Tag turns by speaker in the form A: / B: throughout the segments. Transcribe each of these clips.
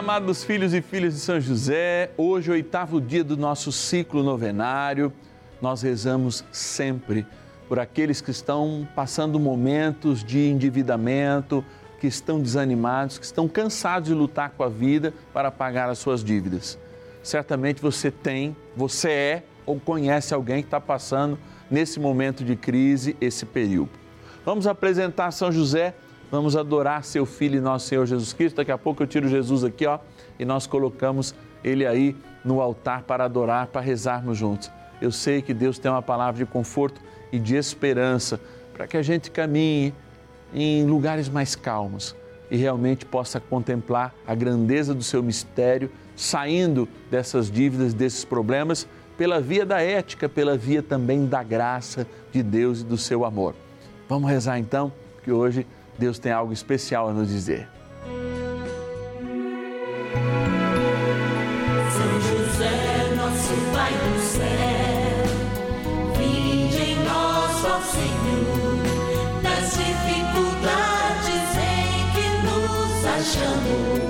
A: amados filhos e filhas de São José, hoje, oitavo dia do nosso ciclo novenário, nós rezamos sempre por aqueles que estão passando momentos de endividamento, que estão desanimados, que estão cansados de lutar com a vida para pagar as suas dívidas. Certamente você tem, você é ou conhece alguém que está passando nesse momento de crise, esse período. Vamos apresentar São José, vamos adorar seu Filho e nosso Senhor Jesus Cristo. Daqui a pouco eu tiro Jesus aqui, ó, e nós colocamos ele aí no altar para adorar, para rezarmos juntos. Eu sei que Deus tem uma palavra de conforto e de esperança para que a gente caminhe em lugares mais calmos e realmente possa contemplar a grandeza do seu mistério, saindo dessas dívidas, desses problemas, pela via da ética, pela via também da graça de Deus e do seu amor. Vamos rezar então, que hoje Deus tem algo especial a nos dizer.
B: São José, nosso Pai do em Senhor, nas dificuldades em que nos achamos.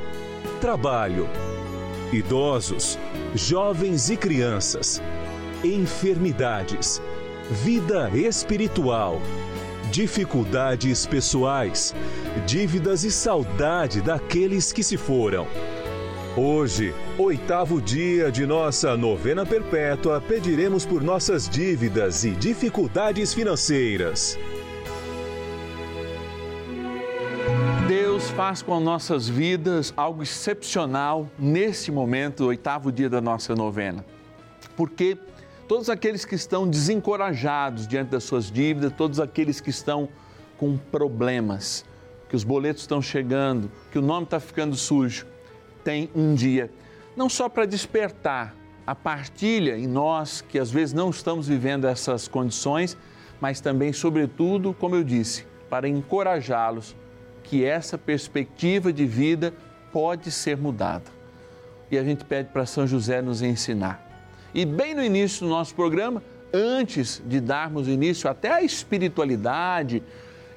C: trabalho, idosos, jovens e crianças, enfermidades, vida espiritual, dificuldades pessoais, dívidas e saudade daqueles que se foram. Hoje, oitavo dia de nossa novena perpétua, pediremos por nossas dívidas e dificuldades financeiras.
A: Faz com as nossas vidas algo excepcional nesse momento, oitavo dia da nossa novena. Porque todos aqueles que estão desencorajados diante das suas dívidas, todos aqueles que estão com problemas, que os boletos estão chegando, que o nome está ficando sujo, tem um dia não só para despertar a partilha em nós que às vezes não estamos vivendo essas condições, mas também, sobretudo, como eu disse, para encorajá-los que essa perspectiva de vida pode ser mudada. E a gente pede para São José nos ensinar. E bem no início do nosso programa, antes de darmos início até à espiritualidade,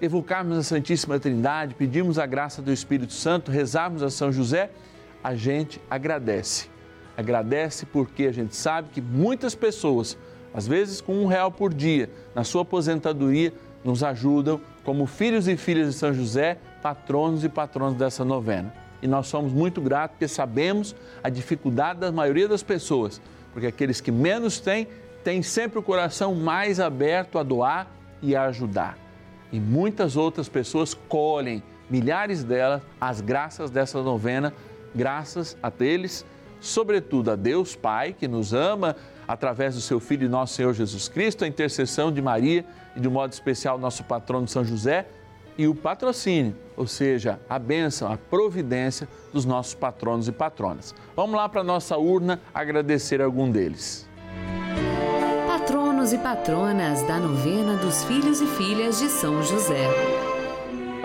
A: evocarmos a Santíssima Trindade, pedirmos a graça do Espírito Santo, rezarmos a São José, a gente agradece. Agradece porque a gente sabe que muitas pessoas, às vezes com um real por dia, na sua aposentadoria, nos ajudam como filhos e filhas de São José, patronos e patronas dessa novena. E nós somos muito gratos porque sabemos a dificuldade da maioria das pessoas, porque aqueles que menos têm, têm sempre o coração mais aberto a doar e a ajudar. E muitas outras pessoas colhem, milhares delas, as graças dessa novena, graças a eles, sobretudo a Deus Pai, que nos ama através do seu Filho e nosso Senhor Jesus Cristo, a intercessão de Maria e de um modo especial nosso patrono São José e o patrocínio, ou seja, a bênção, a providência dos nossos patronos e patronas. Vamos lá para a nossa urna agradecer algum deles.
D: Patronos e patronas da novena dos filhos e filhas de São José.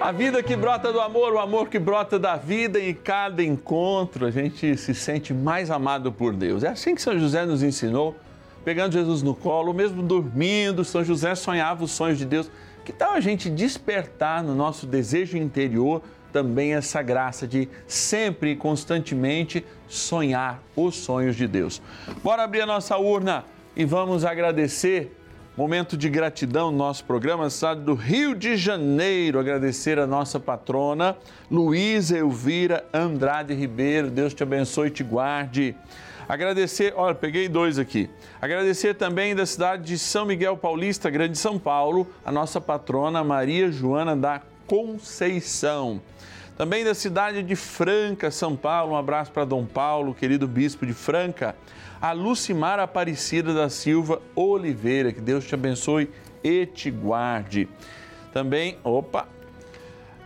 A: A vida que brota do amor, o amor que brota da vida, em cada encontro a gente se sente mais amado por Deus. É assim que São José nos ensinou, pegando Jesus no colo, mesmo dormindo, São José sonhava os sonhos de Deus. Que tal a gente despertar no nosso desejo interior também essa graça de sempre e constantemente sonhar os sonhos de Deus? Bora abrir a nossa urna e vamos agradecer Momento de gratidão no nosso programa, cidade do Rio de Janeiro. Agradecer a nossa patrona, Luísa Elvira Andrade Ribeiro. Deus te abençoe e te guarde. Agradecer, olha, peguei dois aqui. Agradecer também da cidade de São Miguel Paulista, Grande São Paulo, a nossa patrona Maria Joana da Conceição. Também da cidade de Franca, São Paulo, um abraço para Dom Paulo, querido bispo de Franca. A Lucimar Aparecida da Silva Oliveira, que Deus te abençoe e te guarde. Também, opa,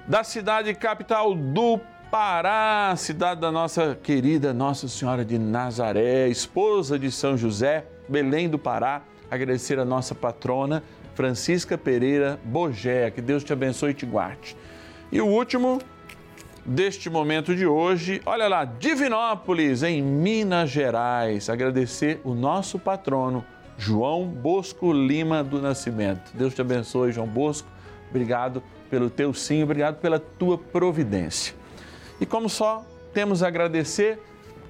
A: da cidade capital do Pará, cidade da nossa querida Nossa Senhora de Nazaré, esposa de São José, Belém do Pará. Agradecer a nossa patrona, Francisca Pereira Bogé, que Deus te abençoe e te guarde. E o último deste momento de hoje, olha lá, Divinópolis, em Minas Gerais. Agradecer o nosso patrono, João Bosco Lima do Nascimento. Deus te abençoe, João Bosco. Obrigado pelo teu sim, obrigado pela tua providência. E como só temos a agradecer,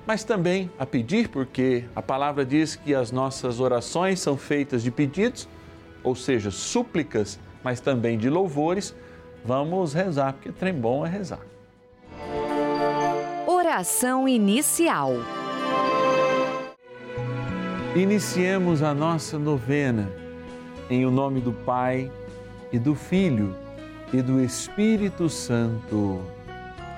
A: mas também a pedir, porque a palavra diz que as nossas orações são feitas de pedidos, ou seja, súplicas, mas também de louvores. Vamos rezar, porque trem bom é rezar.
D: Oração inicial.
A: Iniciemos a nossa novena em o nome do Pai e do Filho e do Espírito Santo.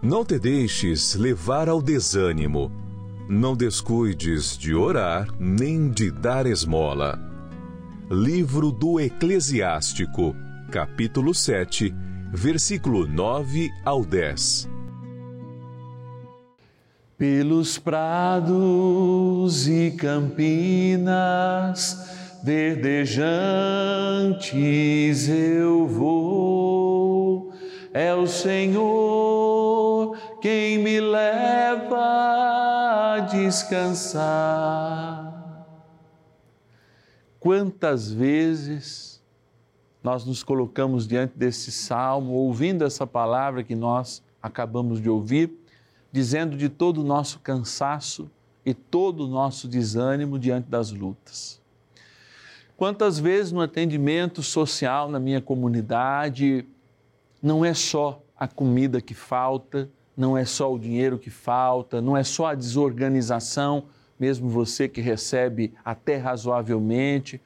C: Não te deixes levar ao desânimo. Não descuides de orar nem de dar esmola. Livro do Eclesiástico, capítulo 7, versículo 9 ao 10.
A: Pelos prados e campinas verdejantes eu vou, é o Senhor quem me leva a descansar. Quantas vezes nós nos colocamos diante desse salmo, ouvindo essa palavra que nós acabamos de ouvir, dizendo de todo o nosso cansaço e todo o nosso desânimo diante das lutas. Quantas vezes no atendimento social na minha comunidade, não é só a comida que falta, não é só o dinheiro que falta, não é só a desorganização, mesmo você que recebe até razoavelmente,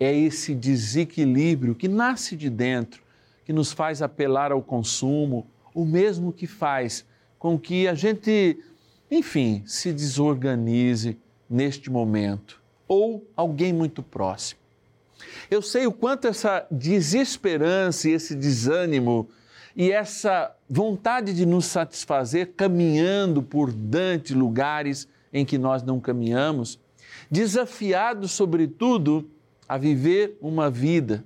A: é esse desequilíbrio que nasce de dentro, que nos faz apelar ao consumo, o mesmo que faz com que a gente, enfim, se desorganize neste momento, ou alguém muito próximo. Eu sei o quanto essa desesperança e esse desânimo e essa vontade de nos satisfazer caminhando por dante lugares em que nós não caminhamos, desafiados, sobretudo, a viver uma vida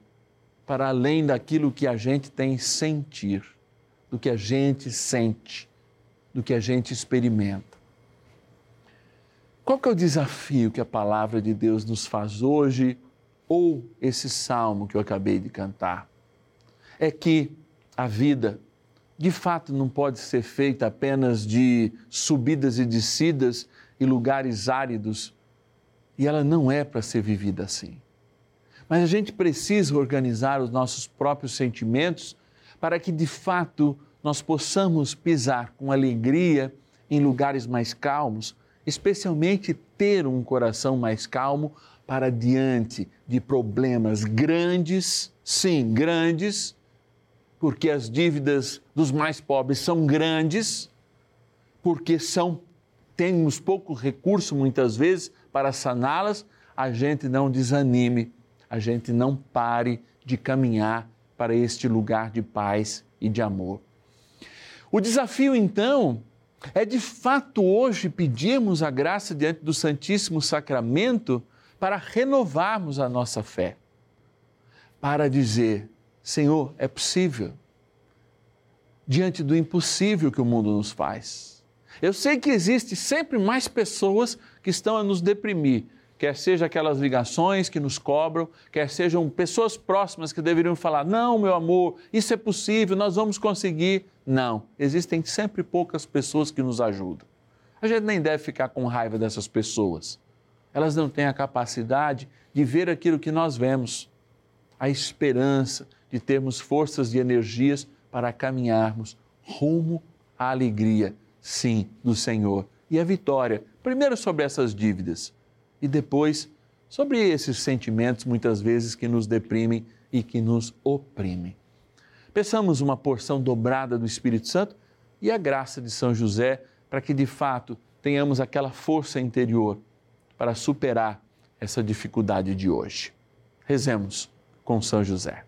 A: para além daquilo que a gente tem sentir, do que a gente sente, do que a gente experimenta. Qual que é o desafio que a palavra de Deus nos faz hoje ou esse salmo que eu acabei de cantar? É que a vida, de fato, não pode ser feita apenas de subidas e descidas e lugares áridos, e ela não é para ser vivida assim. Mas a gente precisa organizar os nossos próprios sentimentos para que, de fato, nós possamos pisar com alegria em lugares mais calmos, especialmente ter um coração mais calmo para diante de problemas grandes, sim, grandes, porque as dívidas dos mais pobres são grandes, porque são temos pouco recurso muitas vezes para saná-las, a gente não desanime, a gente não pare de caminhar para este lugar de paz e de amor. O desafio então é de fato hoje pedirmos a graça diante do Santíssimo Sacramento para renovarmos a nossa fé, para dizer: Senhor, é possível, diante do impossível que o mundo nos faz. Eu sei que existe sempre mais pessoas que estão a nos deprimir, quer seja aquelas ligações que nos cobram, quer sejam pessoas próximas que deveriam falar: não, meu amor, isso é possível, nós vamos conseguir. Não, existem sempre poucas pessoas que nos ajudam. A gente nem deve ficar com raiva dessas pessoas. Elas não têm a capacidade de ver aquilo que nós vemos, a esperança de termos forças e energias para caminharmos rumo à alegria, sim, do Senhor e a vitória, primeiro sobre essas dívidas e depois sobre esses sentimentos muitas vezes que nos deprimem e que nos oprimem. Peçamos uma porção dobrada do Espírito Santo e a graça de São José para que de fato tenhamos aquela força interior para superar essa dificuldade de hoje. Rezemos com São José.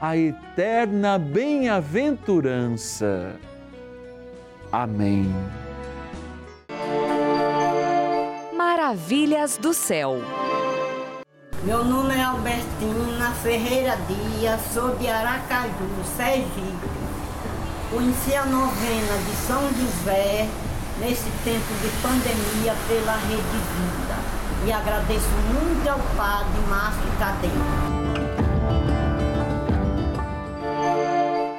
A: a eterna bem-aventurança. Amém.
D: Maravilhas do Céu.
E: Meu nome é Albertina Ferreira Dias, sou de Aracaju, Sergipe. Conheci a novena de São José nesse tempo de pandemia pela Rede Vida. E agradeço muito ao Padre Márcio Tadeu.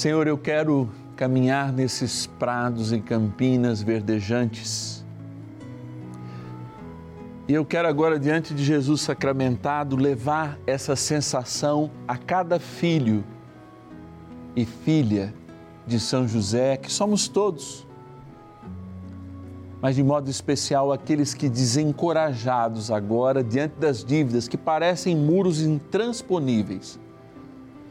A: Senhor, eu quero caminhar nesses prados e campinas verdejantes. E eu quero agora, diante de Jesus sacramentado, levar essa sensação a cada filho e filha de São José, que somos todos, mas de modo especial aqueles que, desencorajados agora, diante das dívidas que parecem muros intransponíveis,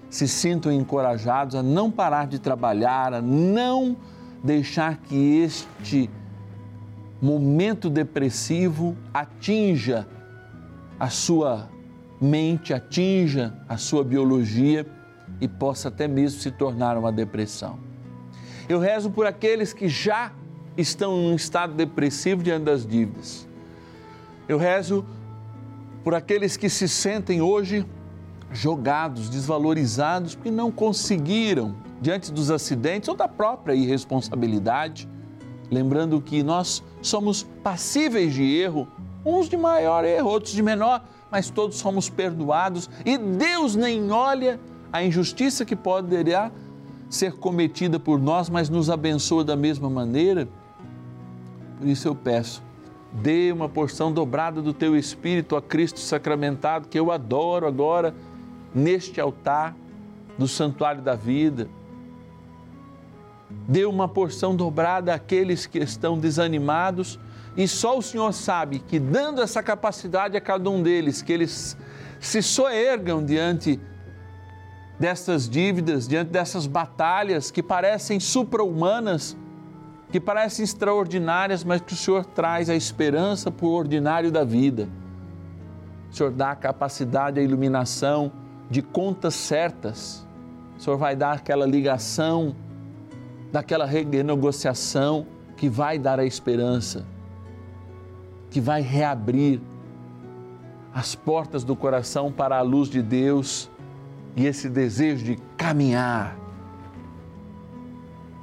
A: se sintam encorajados a não parar de trabalhar, a não deixar que este momento depressivo atinja a sua mente, atinja a sua biologia e possa até mesmo se tornar uma depressão. Eu rezo por aqueles que já estão em um estado depressivo diante das dívidas. Eu rezo por aqueles que se sentem hoje jogados, desvalorizados, porque não conseguiram, diante dos acidentes ou da própria irresponsabilidade, lembrando que nós somos passíveis de erro, uns de maior erro, outros de menor, mas todos somos perdoados e Deus nem olha a injustiça que poderá ser cometida por nós, mas nos abençoa da mesma maneira. Por isso eu peço, dê uma porção dobrada do teu espírito a Cristo sacramentado, que eu adoro agora neste altar do santuário da vida. Dê uma porção dobrada àqueles que estão desanimados e só o Senhor sabe que, dando essa capacidade a cada um deles, que eles se soergam diante dessas dívidas, diante dessas batalhas que parecem supra-humanas, que parecem extraordinárias, mas que o Senhor traz a esperança para o ordinário da vida. O Senhor dá a capacidade, a iluminação de contas certas. O Senhor vai dar aquela ligação, daquela renegociação que vai dar a esperança, que vai reabrir as portas do coração para a luz de Deus e esse desejo de caminhar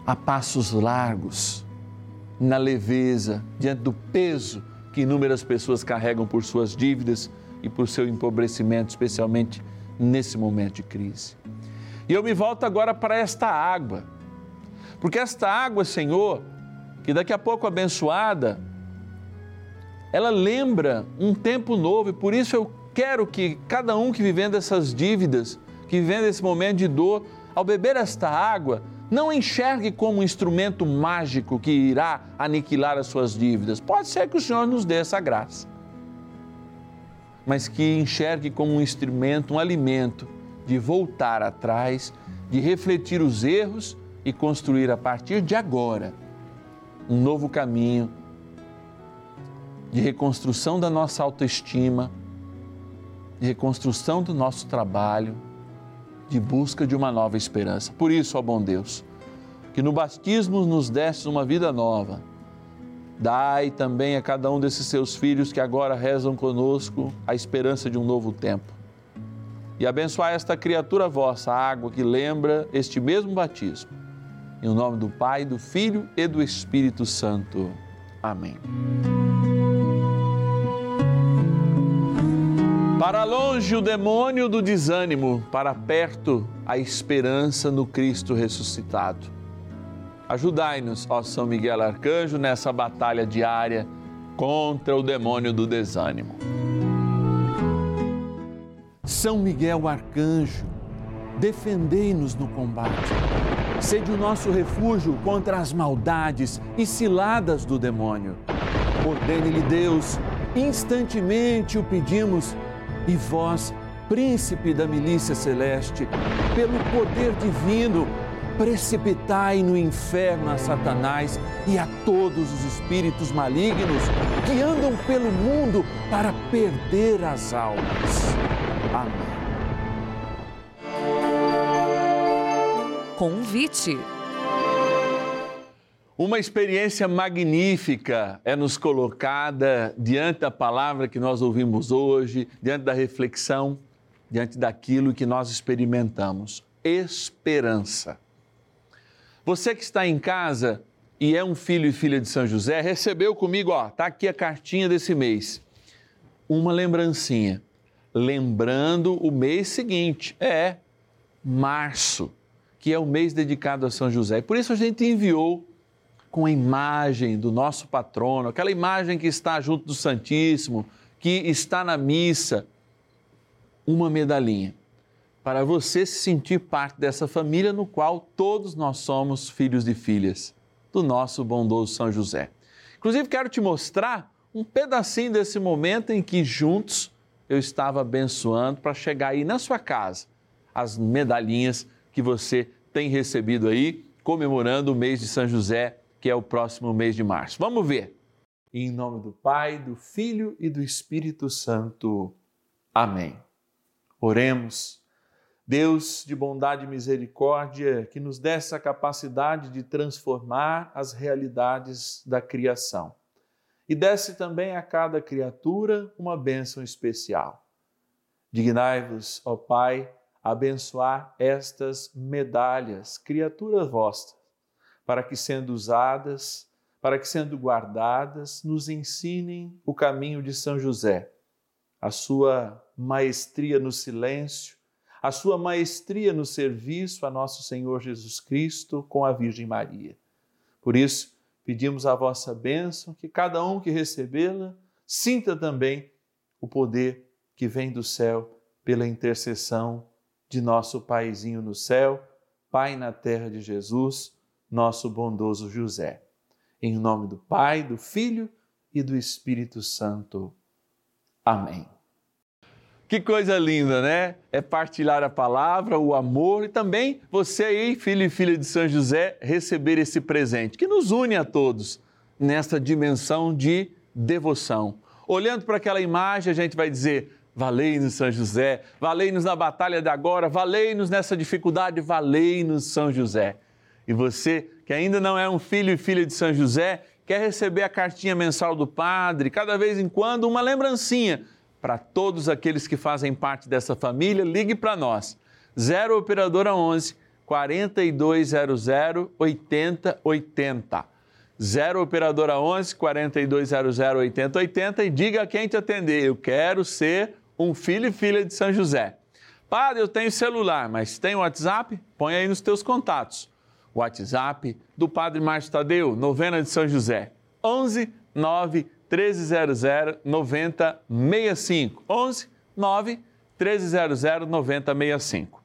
A: a passos largos, na leveza, diante do peso que inúmeras pessoas carregam por suas dívidas e por seu empobrecimento, especialmente nesse momento de crise. E eu me volto agora para esta água, porque esta água, Senhor, que daqui a pouco abençoada, ela lembra um tempo novo e por isso eu quero que cada um que vivendo essas dívidas, que vivendo esse momento de dor, ao beber esta água, não enxergue como um instrumento mágico que irá aniquilar as suas dívidas. Pode ser que o Senhor nos dê essa graça mas que enxergue como um instrumento, um alimento de voltar atrás, de refletir os erros e construir a partir de agora um novo caminho de reconstrução da nossa autoestima, de reconstrução do nosso trabalho, de busca de uma nova esperança. Por isso, ó bom Deus, que no batismo nos deste uma vida nova Dai também a cada um desses seus filhos que agora rezam conosco a esperança de um novo tempo. E abençoai esta criatura vossa, a água que lembra este mesmo batismo. Em nome do Pai, do Filho e do Espírito Santo. Amém. Para longe o demônio do desânimo, para perto a esperança no Cristo ressuscitado. Ajudai-nos, ó São Miguel Arcanjo, nessa batalha diária contra o demônio do desânimo. São Miguel Arcanjo, defendei-nos no combate. Sede o nosso refúgio contra as maldades e ciladas do demônio. Ordene-lhe Deus instantemente o pedimos. E vós, príncipe da milícia celeste, pelo poder divino, precipitai no inferno a Satanás e a todos os espíritos malignos que andam pelo mundo para perder as almas. Amém.
D: Convite.
A: Uma experiência magnífica é nos colocada diante da palavra que nós ouvimos hoje, diante da reflexão, diante daquilo que nós experimentamos. Esperança. Você que está em casa e é um filho e filha de São José, recebeu comigo, ó, tá aqui a cartinha desse mês. Uma lembrancinha, lembrando o mês seguinte, é março, que é o mês dedicado a São José. Por isso a gente enviou com a imagem do nosso patrono, aquela imagem que está junto do Santíssimo, que está na missa, uma medalhinha para você se sentir parte dessa família no qual todos nós somos filhos e filhas do nosso bondoso São José. Inclusive, quero te mostrar um pedacinho desse momento em que juntos eu estava abençoando para chegar aí na sua casa as medalhinhas que você tem recebido aí, comemorando o mês de São José que é o próximo mês de março. Vamos ver. Em nome do Pai, do Filho e do Espírito Santo. Amém. Oremos. Deus de bondade e misericórdia, que nos dê essa capacidade de transformar as realidades da criação. E desce também a cada criatura uma bênção especial. Dignai-vos, ó Pai, abençoar estas medalhas, criaturas vossas para que, sendo usadas, para que, sendo guardadas, nos ensinem o caminho de São José, a sua maestria no silêncio, a sua maestria no serviço a nosso Senhor Jesus Cristo com a Virgem Maria. Por isso, pedimos a vossa bênção, que cada um que recebê-la sinta também o poder que vem do céu pela intercessão de nosso Paizinho no céu, Pai na terra de Jesus nosso bondoso José. Em nome do Pai, do Filho e do Espírito Santo. Amém. Que coisa linda, né? É partilhar a palavra, o amor e também você aí, filho e filha de São José, receber esse presente que nos une a todos nesta dimensão de devoção. Olhando para aquela imagem, a gente vai dizer: Valei-nos, São José, valei-nos na batalha de agora, valei-nos nessa dificuldade, valei-nos, São José. E você que ainda não é um filho e filha de São José, quer receber a cartinha mensal do padre, cada vez em quando uma lembrancinha para todos aqueles que fazem parte dessa família, ligue para nós. 0 operadora 11 4200 8080. 0 operadora 11 4200 8080 e diga a quem te atender, eu quero ser um filho e filha de São José. Padre, eu tenho celular, mas tem WhatsApp? Põe aí nos teus contatos WhatsApp do Padre Márcio Tadeu, novena de São José. 11 9 1300 9065. 11 9 1300 9065.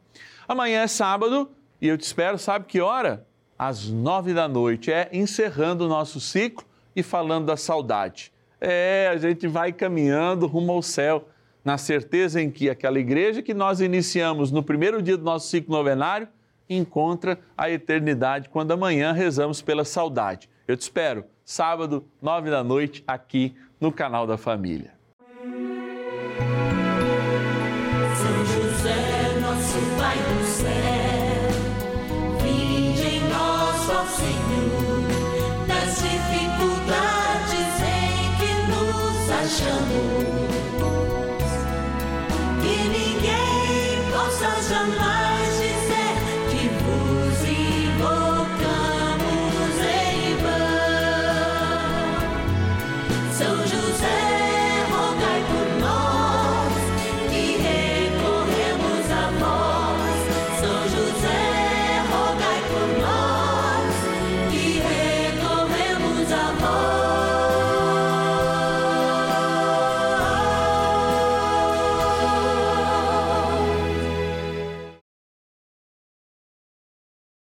A: Amanhã é sábado e eu te espero, sabe que hora? Às nove da noite. É encerrando o nosso ciclo e falando da saudade. É, a gente vai caminhando rumo ao céu, na certeza em que aquela igreja que nós iniciamos no primeiro dia do nosso ciclo novenário encontra a eternidade quando amanhã rezamos pela saudade. Eu te espero, sábado, nove da noite, aqui no canal da Família.
B: São José, nosso Pai do céu, nós, Senhor, dificuldades em que nos achamos, que ninguém possa jamais